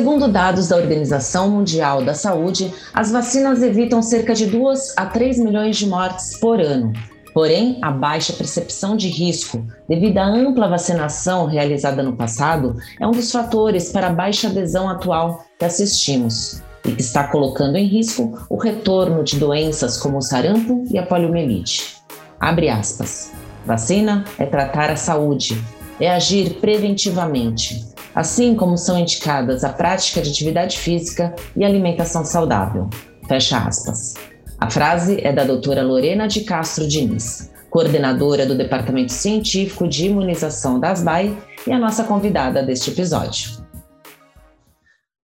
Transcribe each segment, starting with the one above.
Segundo dados da Organização Mundial da Saúde, as vacinas evitam cerca de 2 a 3 milhões de mortes por ano. Porém, a baixa percepção de risco, devido à ampla vacinação realizada no passado, é um dos fatores para a baixa adesão atual que assistimos e que está colocando em risco o retorno de doenças como o sarampo e a poliomielite. Abre aspas. Vacina é tratar a saúde, é agir preventivamente, assim como são indicadas a prática de atividade física e alimentação saudável. Fecha aspas. A frase é da doutora Lorena de Castro Diniz, coordenadora do Departamento Científico de Imunização das BAI e a nossa convidada deste episódio.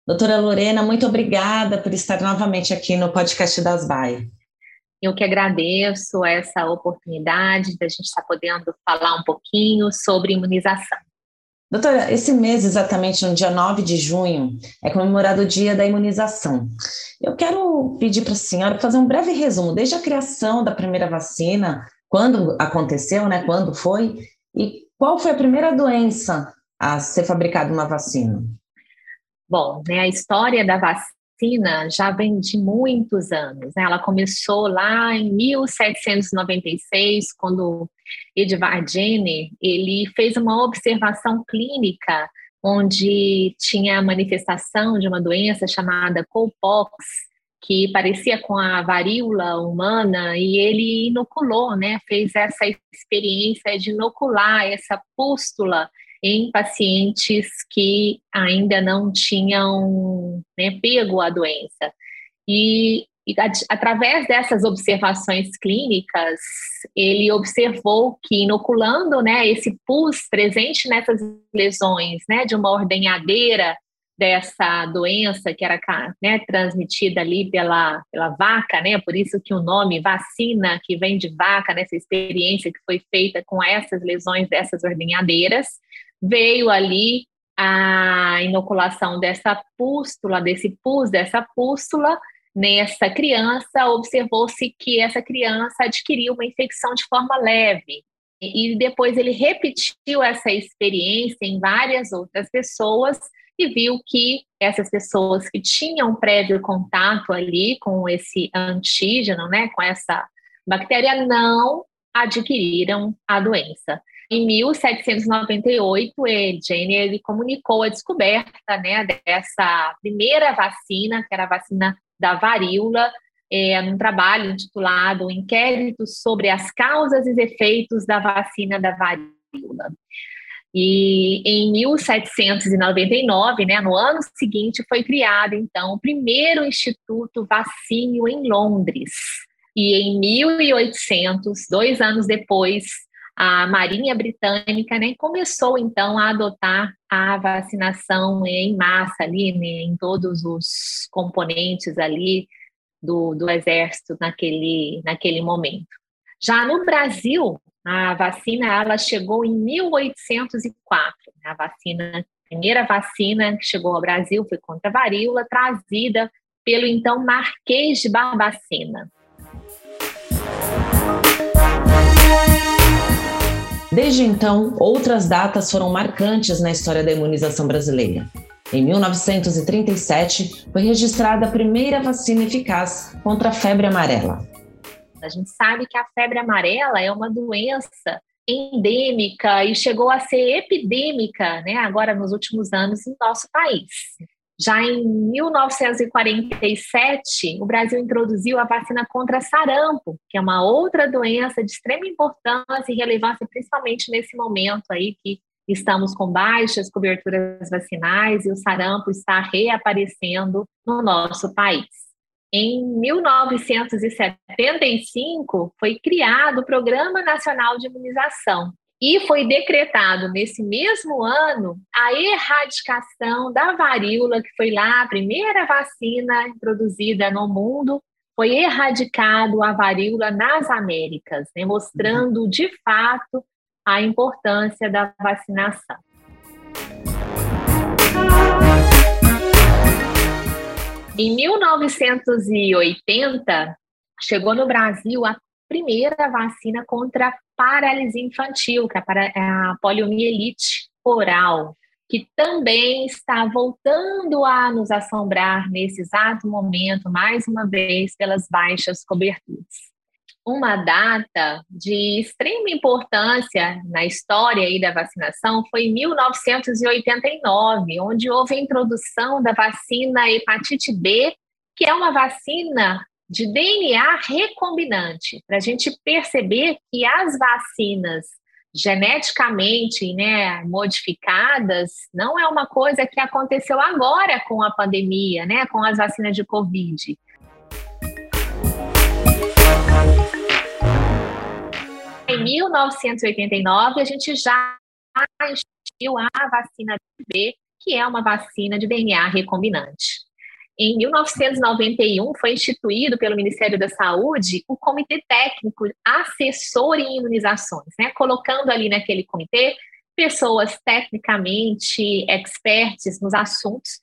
Doutora Lorena, muito obrigada por estar novamente aqui no podcast das BAI. Eu que agradeço essa oportunidade da gente estar podendo falar um pouquinho sobre imunização. Doutora, esse mês, exatamente no dia 9 de junho, é comemorado o Dia da Imunização. Eu quero pedir para a senhora fazer um breve resumo, desde a criação da primeira vacina, quando aconteceu, né, quando foi, e qual foi a primeira doença a ser fabricada uma vacina? Bom, né, a história da vacina já vem de muitos anos. Né? Ela começou lá em 1796, quando Edvard Jenner ele fez uma observação clínica onde tinha a manifestação de uma doença chamada cowpox, que parecia com a varíola humana, e ele inoculou, né, fez essa experiência de inocular essa pústula em pacientes que ainda não tinham né, pego a doença. E, e através dessas observações clínicas, ele observou que inoculando né, esse pus presente nessas lesões né, de uma ordenhadeira dessa doença que era né, transmitida ali pela, pela vaca, né? Por isso que o nome vacina, que vem de vaca, nessa experiência que foi feita com essas lesões dessas ordenhadeiras, veio ali a inoculação dessa pústula, desse pus, dessa pústula, nessa criança, observou-se que essa criança adquiriu uma infecção de forma leve. E depois ele repetiu essa experiência em várias outras pessoas e viu que essas pessoas que tinham prévio contato ali com esse antígeno, né, com essa bactéria, não adquiriram a doença. Em 1798, ele, Jenner ele comunicou a descoberta né, dessa primeira vacina, que era a vacina da varíola, é, num trabalho intitulado Inquérito sobre as causas e efeitos da vacina da varíola. E em 1799, né, no ano seguinte, foi criado, então, o primeiro Instituto Vacínio em Londres. E em 1800, dois anos depois, a Marinha Britânica né, começou então a adotar a vacinação em massa ali, né, em todos os componentes ali do, do exército naquele, naquele momento. Já no Brasil, a vacina ela chegou em 1804. Né, a vacina, a primeira vacina que chegou ao Brasil foi contra a varíola, trazida pelo então Marquês de Barbacena. Desde então, outras datas foram marcantes na história da imunização brasileira. Em 1937, foi registrada a primeira vacina eficaz contra a febre amarela. A gente sabe que a febre amarela é uma doença endêmica e chegou a ser epidêmica, né, agora nos últimos anos no nosso país. Já em 1947, o Brasil introduziu a vacina contra sarampo, que é uma outra doença de extrema importância e relevância, principalmente nesse momento aí que estamos com baixas coberturas vacinais e o sarampo está reaparecendo no nosso país. Em 1975, foi criado o Programa Nacional de Imunização, e foi decretado nesse mesmo ano a erradicação da varíola, que foi lá a primeira vacina introduzida no mundo, foi erradicado a varíola nas Américas, né, mostrando de fato a importância da vacinação. Em 1980, chegou no Brasil a primeira vacina contra a paralisia infantil, que é a poliomielite oral. que também está voltando a nos assombrar nesse exato momento, mais uma vez, pelas baixas coberturas uma data de extrema importância na história da vacinação foi em 1989, onde houve a introdução da vacina hepatite B, que é uma vacina de DNA recombinante, para a gente perceber que as vacinas geneticamente né, modificadas não é uma coisa que aconteceu agora com a pandemia, né, com as vacinas de Covid. Em 1989, a gente já instituiu a vacina B, que é uma vacina de DNA recombinante. Em 1991, foi instituído pelo Ministério da Saúde o Comitê Técnico Assessor em Imunizações, né? colocando ali naquele comitê pessoas tecnicamente expertes nos assuntos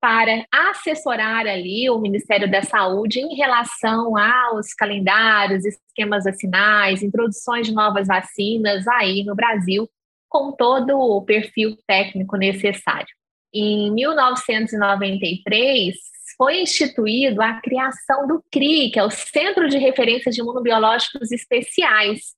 para assessorar ali o Ministério da Saúde em relação aos calendários, esquemas vacinais, introduções de novas vacinas aí no Brasil, com todo o perfil técnico necessário. Em 1993, foi instituído a criação do CRI, que é o Centro de Referência de Imunobiológicos Especiais,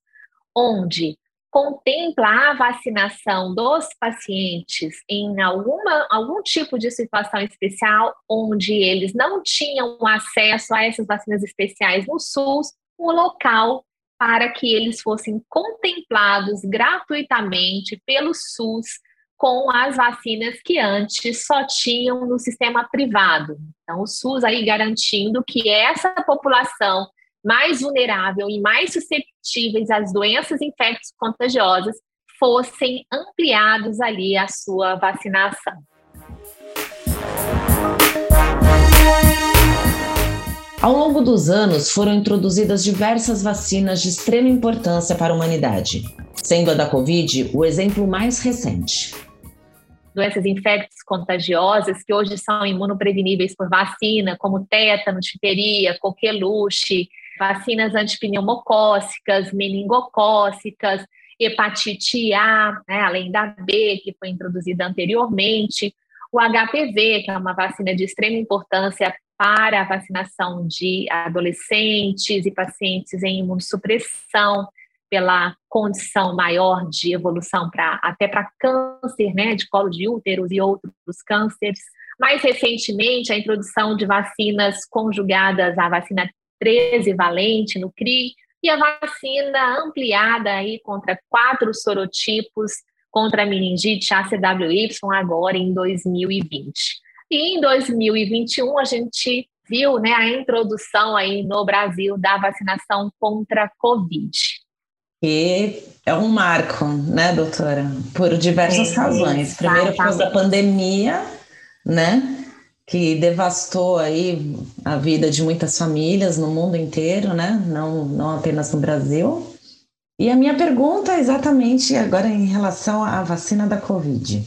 onde contempla a vacinação dos pacientes em alguma, algum tipo de situação especial, onde eles não tinham acesso a essas vacinas especiais no SUS, um local para que eles fossem contemplados gratuitamente pelo SUS com as vacinas que antes só tinham no sistema privado. Então, o SUS aí garantindo que essa população mais vulnerável e mais suscetíveis às doenças infectos contagiosas fossem ampliados ali a sua vacinação. Ao longo dos anos, foram introduzidas diversas vacinas de extrema importância para a humanidade, sendo a da Covid o exemplo mais recente. Doenças infectas contagiosas que hoje são imunopreveníveis por vacina, como tétano, difteria, coqueluche, vacinas antipneumocócicas, meningocócicas, hepatite A, né, além da B, que foi introduzida anteriormente, o HPV, que é uma vacina de extrema importância para a vacinação de adolescentes e pacientes em imunossupressão, pela condição maior de evolução para até para câncer, né, de colo de úteros e outros cânceres. Mais recentemente, a introdução de vacinas conjugadas à vacina 13 valente no CRI, e a vacina ampliada aí contra quatro sorotipos contra a meningite ACWY agora em 2020. E em 2021 a gente viu né, a introdução aí no Brasil da vacinação contra a Covid. E é um marco, né, doutora? Por diversas é, razões. Primeiro, por causa da pandemia, né? que devastou aí a vida de muitas famílias no mundo inteiro, né? Não, não apenas no Brasil. E a minha pergunta é exatamente agora em relação à vacina da Covid.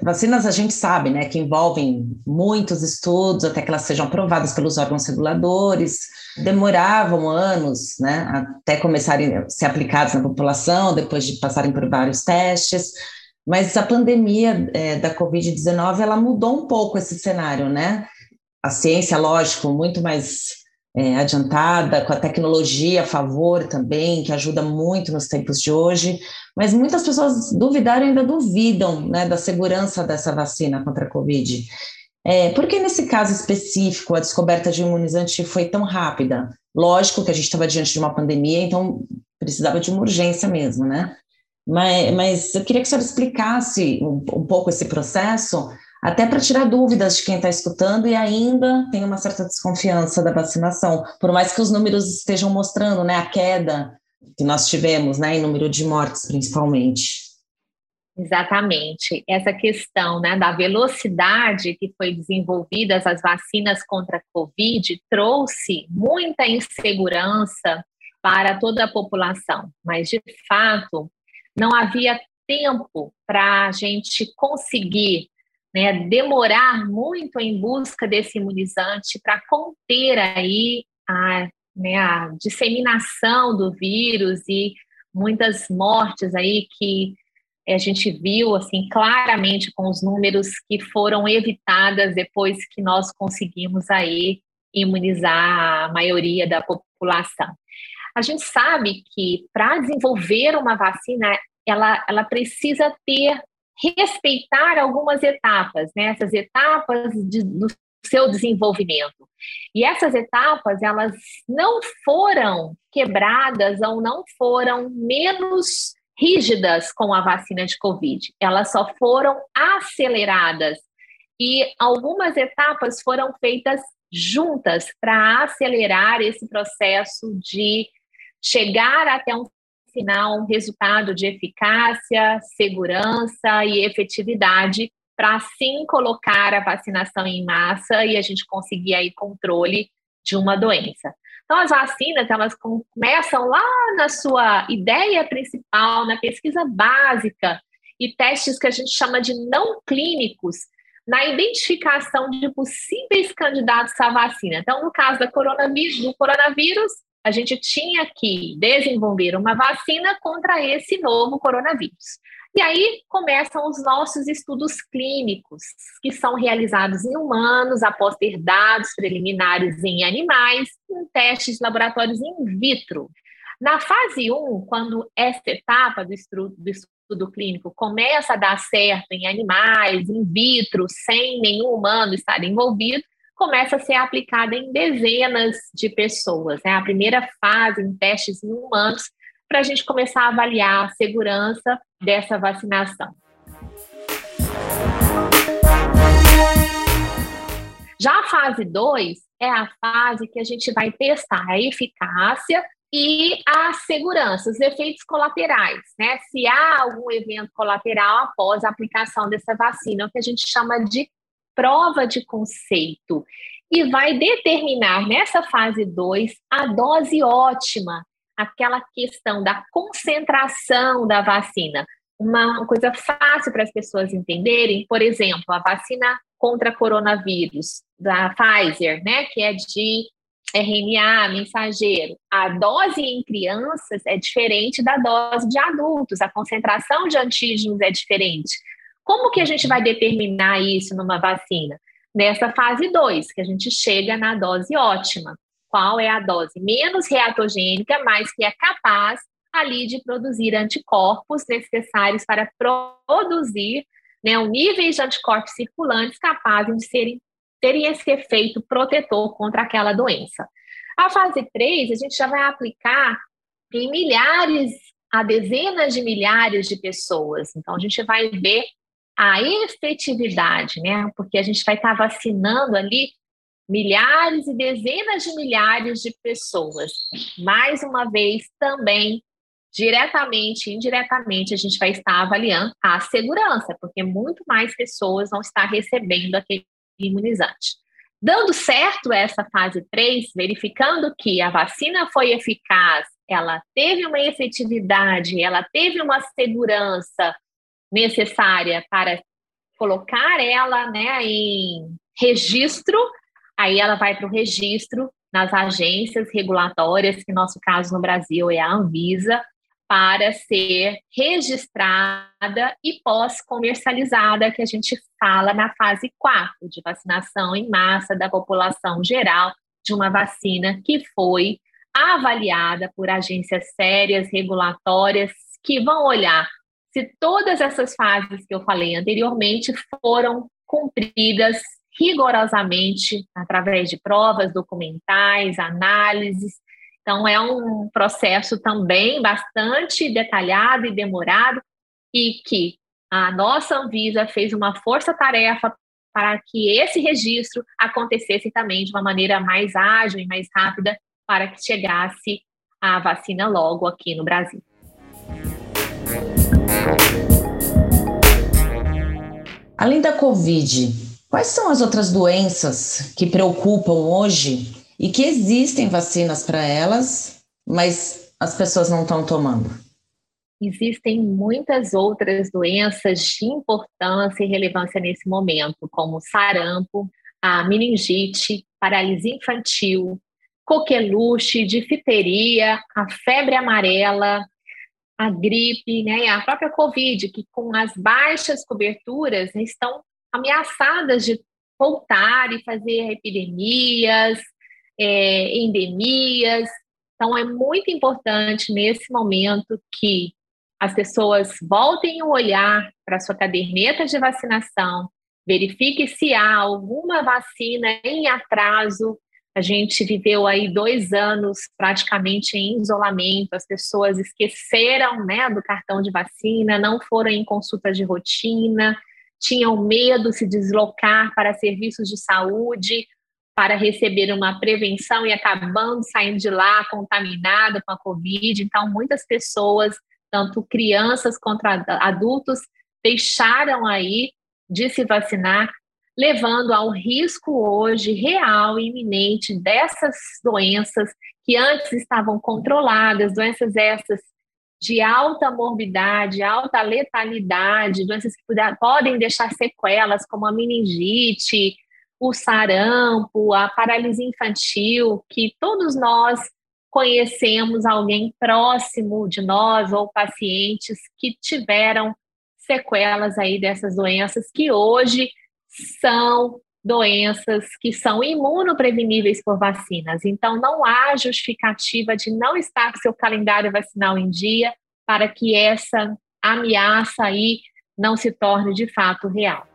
Vacinas a gente sabe, né, que envolvem muitos estudos até que elas sejam aprovadas pelos órgãos reguladores, demoravam anos, né, até começarem a ser aplicadas na população, depois de passarem por vários testes. Mas a pandemia é, da Covid-19, ela mudou um pouco esse cenário, né? A ciência, lógico, muito mais é, adiantada, com a tecnologia a favor também, que ajuda muito nos tempos de hoje, mas muitas pessoas duvidaram e ainda duvidam né, da segurança dessa vacina contra a Covid. É, por que nesse caso específico a descoberta de imunizante foi tão rápida? Lógico que a gente estava diante de uma pandemia, então precisava de uma urgência mesmo, né? Mas, mas eu queria que a senhora explicasse um, um pouco esse processo, até para tirar dúvidas de quem está escutando e ainda tem uma certa desconfiança da vacinação, por mais que os números estejam mostrando né, a queda que nós tivemos né, em número de mortes, principalmente. Exatamente. Essa questão né, da velocidade que foi desenvolvidas as vacinas contra a Covid trouxe muita insegurança para toda a população, mas de fato não havia tempo para a gente conseguir né, demorar muito em busca desse imunizante para conter aí a, né, a disseminação do vírus e muitas mortes aí que a gente viu assim claramente com os números que foram evitadas depois que nós conseguimos aí imunizar a maioria da população. A gente sabe que para desenvolver uma vacina, ela, ela precisa ter respeitar algumas etapas, né? Essas etapas de, do seu desenvolvimento. E essas etapas, elas não foram quebradas ou não foram menos rígidas com a vacina de Covid, elas só foram aceleradas. E algumas etapas foram feitas juntas para acelerar esse processo de chegar até um final, um resultado de eficácia, segurança e efetividade, para assim colocar a vacinação em massa e a gente conseguir aí controle de uma doença. Então, as vacinas, elas começam lá na sua ideia principal, na pesquisa básica e testes que a gente chama de não clínicos, na identificação de possíveis candidatos à vacina. Então, no caso da coronavírus, do coronavírus, a gente tinha que desenvolver uma vacina contra esse novo coronavírus. E aí começam os nossos estudos clínicos, que são realizados em humanos, após ter dados preliminares em animais, em testes de laboratórios in vitro. Na fase 1, quando essa etapa do estudo, do estudo clínico começa a dar certo em animais, in vitro, sem nenhum humano estar envolvido, começa a ser aplicada em dezenas de pessoas. Né? A primeira fase em testes em humanos para a gente começar a avaliar a segurança dessa vacinação. Já a fase 2 é a fase que a gente vai testar a eficácia e a segurança, os efeitos colaterais, né? Se há algum evento colateral após a aplicação dessa vacina, o que a gente chama de prova de conceito. E vai determinar nessa fase 2 a dose ótima aquela questão da concentração da vacina. Uma coisa fácil para as pessoas entenderem, por exemplo, a vacina contra coronavírus da Pfizer, né, que é de RNA mensageiro. A dose em crianças é diferente da dose de adultos, a concentração de antígenos é diferente. Como que a gente vai determinar isso numa vacina? Nessa fase 2, que a gente chega na dose ótima qual é a dose menos reatogênica, mas que é capaz ali de produzir anticorpos necessários para produzir né, um nível de anticorpos circulantes capazes de serem, terem esse efeito protetor contra aquela doença. A fase 3, a gente já vai aplicar em milhares a dezenas de milhares de pessoas. Então, a gente vai ver a efetividade, né? Porque a gente vai estar vacinando ali milhares e dezenas de milhares de pessoas. Mais uma vez, também, diretamente e indiretamente, a gente vai estar avaliando a segurança, porque muito mais pessoas vão estar recebendo aquele imunizante. Dando certo essa fase 3, verificando que a vacina foi eficaz, ela teve uma efetividade, ela teve uma segurança necessária para colocar ela né, em registro Aí ela vai para o registro nas agências regulatórias, que no nosso caso no Brasil é a Anvisa, para ser registrada e pós-comercializada, que a gente fala na fase 4 de vacinação em massa da população geral de uma vacina que foi avaliada por agências sérias, regulatórias, que vão olhar se todas essas fases que eu falei anteriormente foram cumpridas rigorosamente através de provas documentais, análises. Então, é um processo também bastante detalhado e demorado, e que a nossa Anvisa fez uma força-tarefa para que esse registro acontecesse também de uma maneira mais ágil e mais rápida, para que chegasse a vacina logo aqui no Brasil. Além da Covid, Quais são as outras doenças que preocupam hoje e que existem vacinas para elas, mas as pessoas não estão tomando? Existem muitas outras doenças de importância e relevância nesse momento, como sarampo, a meningite, paralisia infantil, coqueluche, difteria, a febre amarela, a gripe, né, a própria Covid, que com as baixas coberturas estão ameaçadas de voltar e fazer epidemias, é, endemias. Então, é muito importante nesse momento que as pessoas voltem o olhar para sua caderneta de vacinação, verifique se há alguma vacina em atraso. A gente viveu aí dois anos praticamente em isolamento, as pessoas esqueceram né, do cartão de vacina, não foram em consulta de rotina, tinham medo de se deslocar para serviços de saúde para receber uma prevenção e acabando saindo de lá contaminada com a Covid. Então, muitas pessoas, tanto crianças quanto adultos, deixaram aí de se vacinar, levando ao risco hoje real e iminente dessas doenças que antes estavam controladas, doenças essas de alta morbidade, alta letalidade, doenças que podem deixar sequelas, como a meningite, o sarampo, a paralisia infantil, que todos nós conhecemos alguém próximo de nós ou pacientes que tiveram sequelas aí dessas doenças que hoje são doenças que são imunopreveníveis por vacinas. Então, não há justificativa de não estar seu calendário vacinal em dia para que essa ameaça aí não se torne de fato real.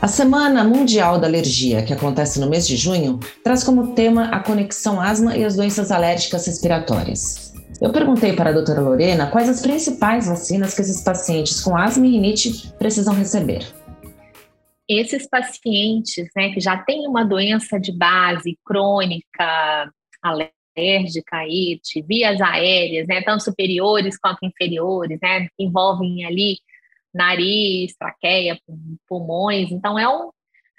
A Semana Mundial da Alergia, que acontece no mês de junho, traz como tema a conexão asma e as doenças alérgicas respiratórias. Eu perguntei para a doutora Lorena quais as principais vacinas que esses pacientes com asma e rinite precisam receber. Esses pacientes né, que já têm uma doença de base crônica, alérgica de vias aéreas, né, tanto superiores quanto inferiores, né, envolvem ali nariz, traqueia, pulmões. Então, é um,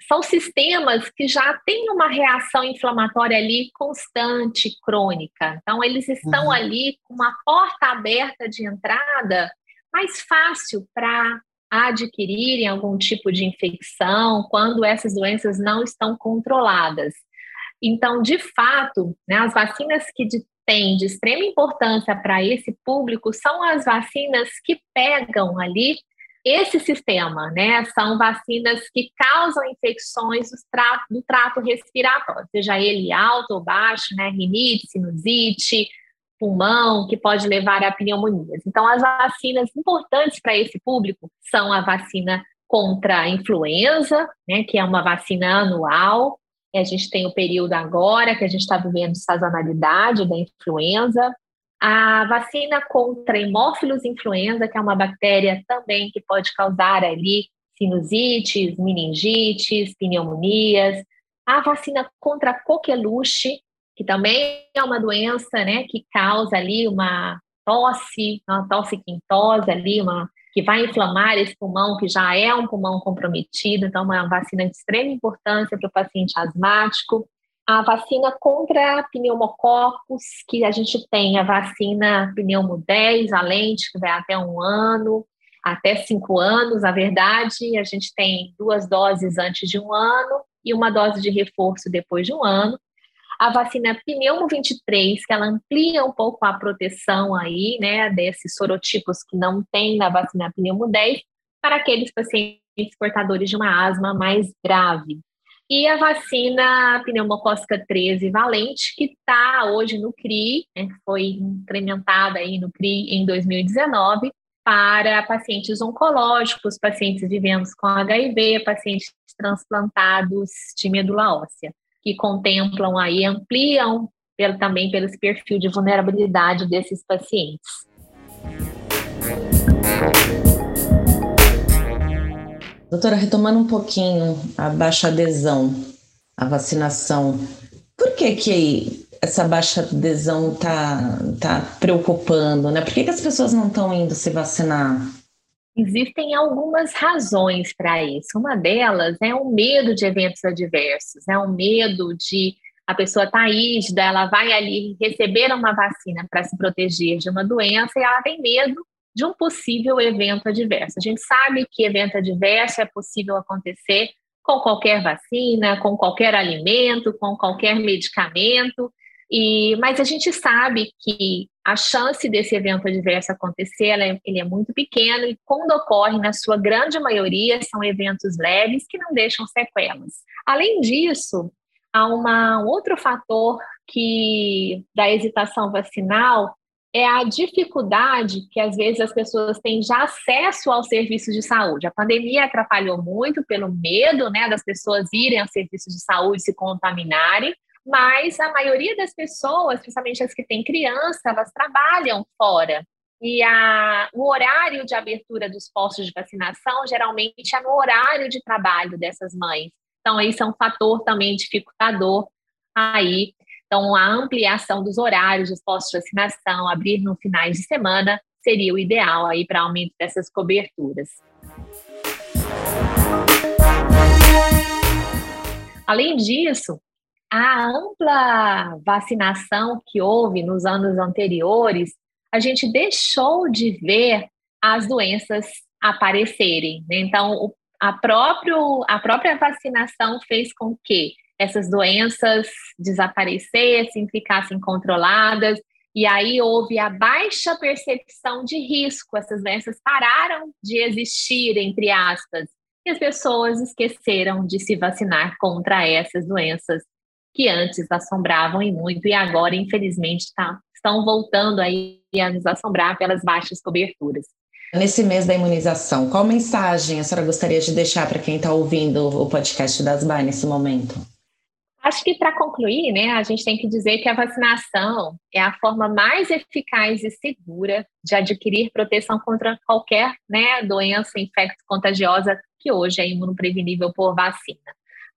são sistemas que já têm uma reação inflamatória ali constante, crônica. Então, eles estão uhum. ali com uma porta aberta de entrada mais fácil para adquirirem algum tipo de infecção quando essas doenças não estão controladas. Então, de fato, né, as vacinas que têm de extrema importância para esse público são as vacinas que pegam ali esse sistema, né, são vacinas que causam infecções do trato, do trato respiratório, seja ele alto ou baixo, né, rinite, sinusite, pulmão, que pode levar a pneumonias. Então, as vacinas importantes para esse público são a vacina contra a influenza, né, que é uma vacina anual. E a gente tem o período agora que a gente está vivendo sazonalidade da influenza, a vacina contra hemófilos influenza, que é uma bactéria também que pode causar ali sinusites, meningites, pneumonias. A vacina contra coqueluche, que também é uma doença, né, que causa ali uma tosse, uma tosse quintosa ali, uma que vai inflamar esse pulmão, que já é um pulmão comprometido, então é uma vacina de extrema importância para o paciente asmático a vacina contra pneumococos, que a gente tem a vacina pneumo 10, a lente, que vai até um ano, até cinco anos, na verdade, a gente tem duas doses antes de um ano e uma dose de reforço depois de um ano. A vacina pneumo 23, que ela amplia um pouco a proteção aí, né, desses sorotipos que não tem na vacina pneumo 10, para aqueles pacientes portadores de uma asma mais grave. E a vacina pneumocócica 13 valente, que está hoje no CRI, né, foi implementada aí no CRI em 2019, para pacientes oncológicos, pacientes vivendo com HIV, pacientes transplantados de medula óssea, que contemplam aí, ampliam pelo, também pelo perfil de vulnerabilidade desses pacientes. Doutora, retomando um pouquinho a baixa adesão à vacinação, por que que essa baixa adesão está tá preocupando, né? Por que, que as pessoas não estão indo se vacinar? Existem algumas razões para isso. Uma delas é o medo de eventos adversos, é o medo de a pessoa estar tá rígida, ela vai ali receber uma vacina para se proteger de uma doença e ela tem medo de um possível evento adverso. A gente sabe que evento adverso é possível acontecer com qualquer vacina, com qualquer alimento, com qualquer medicamento. E, mas a gente sabe que a chance desse evento adverso acontecer é, ele é muito pequeno e quando ocorre, na sua grande maioria, são eventos leves que não deixam sequelas. Além disso, há uma, um outro fator que da hesitação vacinal é a dificuldade que às vezes as pessoas têm já acesso ao serviço de saúde. A pandemia atrapalhou muito pelo medo né, das pessoas irem ao serviço de saúde se contaminarem, mas a maioria das pessoas, principalmente as que têm criança, elas trabalham fora. E a, o horário de abertura dos postos de vacinação geralmente é no horário de trabalho dessas mães. Então, isso é um fator também dificultador aí. Então, a ampliação dos horários dos postos de vacinação, abrir no finais de semana, seria o ideal aí para aumento dessas coberturas. Além disso, a ampla vacinação que houve nos anos anteriores, a gente deixou de ver as doenças aparecerem. Né? Então, a, próprio, a própria vacinação fez com que essas doenças desaparecessem, ficassem controladas, e aí houve a baixa percepção de risco, essas doenças pararam de existir, entre aspas, e as pessoas esqueceram de se vacinar contra essas doenças que antes assombravam e muito, e agora, infelizmente, tá, estão voltando aí a nos assombrar pelas baixas coberturas. Nesse mês da imunização, qual mensagem a senhora gostaria de deixar para quem está ouvindo o podcast das BAI nesse momento? Acho que para concluir, né, a gente tem que dizer que a vacinação é a forma mais eficaz e segura de adquirir proteção contra qualquer né, doença infecto contagiosa que hoje é imunoprevenível por vacina.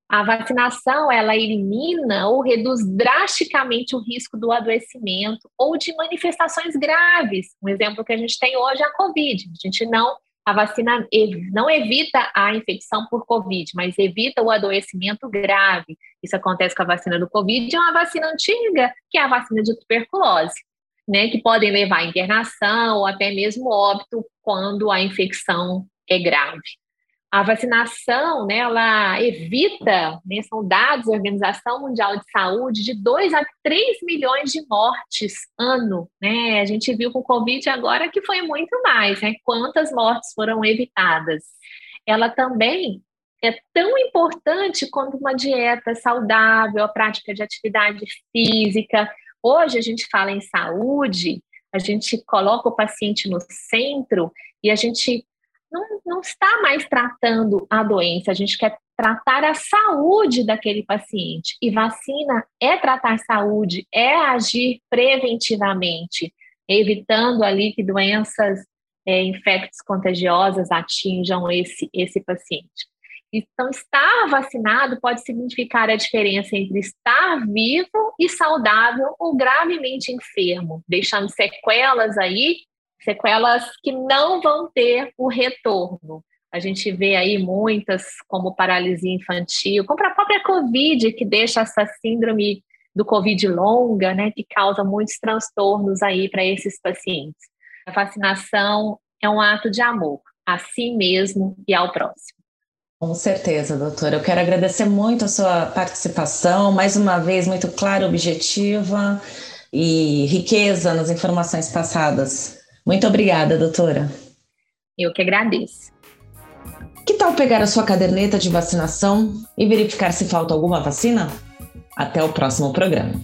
A vacinação, ela elimina ou reduz drasticamente o risco do adoecimento ou de manifestações graves. Um exemplo que a gente tem hoje é a COVID. A gente não a vacina não evita a infecção por Covid, mas evita o adoecimento grave. Isso acontece com a vacina do Covid, é uma vacina antiga, que é a vacina de tuberculose, né, que podem levar à internação ou até mesmo óbito quando a infecção é grave a vacinação, né, ela evita, né, são dados da Organização Mundial de Saúde, de 2 a 3 milhões de mortes ano. Né? A gente viu com o Covid agora que foi muito mais, né? Quantas mortes foram evitadas. Ela também é tão importante quanto uma dieta saudável, a prática de atividade física. Hoje a gente fala em saúde, a gente coloca o paciente no centro e a gente não, não está mais tratando a doença, a gente quer tratar a saúde daquele paciente. E vacina é tratar saúde, é agir preventivamente, evitando ali que doenças é, infectos contagiosas atinjam esse, esse paciente. Então, estar vacinado pode significar a diferença entre estar vivo e saudável ou gravemente enfermo, deixando sequelas aí sequelas que não vão ter o retorno. A gente vê aí muitas, como paralisia infantil, como a própria Covid, que deixa essa síndrome do Covid longa, né, que causa muitos transtornos aí para esses pacientes. A vacinação é um ato de amor a si mesmo e ao próximo. Com certeza, doutora. Eu quero agradecer muito a sua participação, mais uma vez muito clara, objetiva e riqueza nas informações passadas. Muito obrigada, doutora. Eu que agradeço. Que tal pegar a sua caderneta de vacinação e verificar se falta alguma vacina? Até o próximo programa.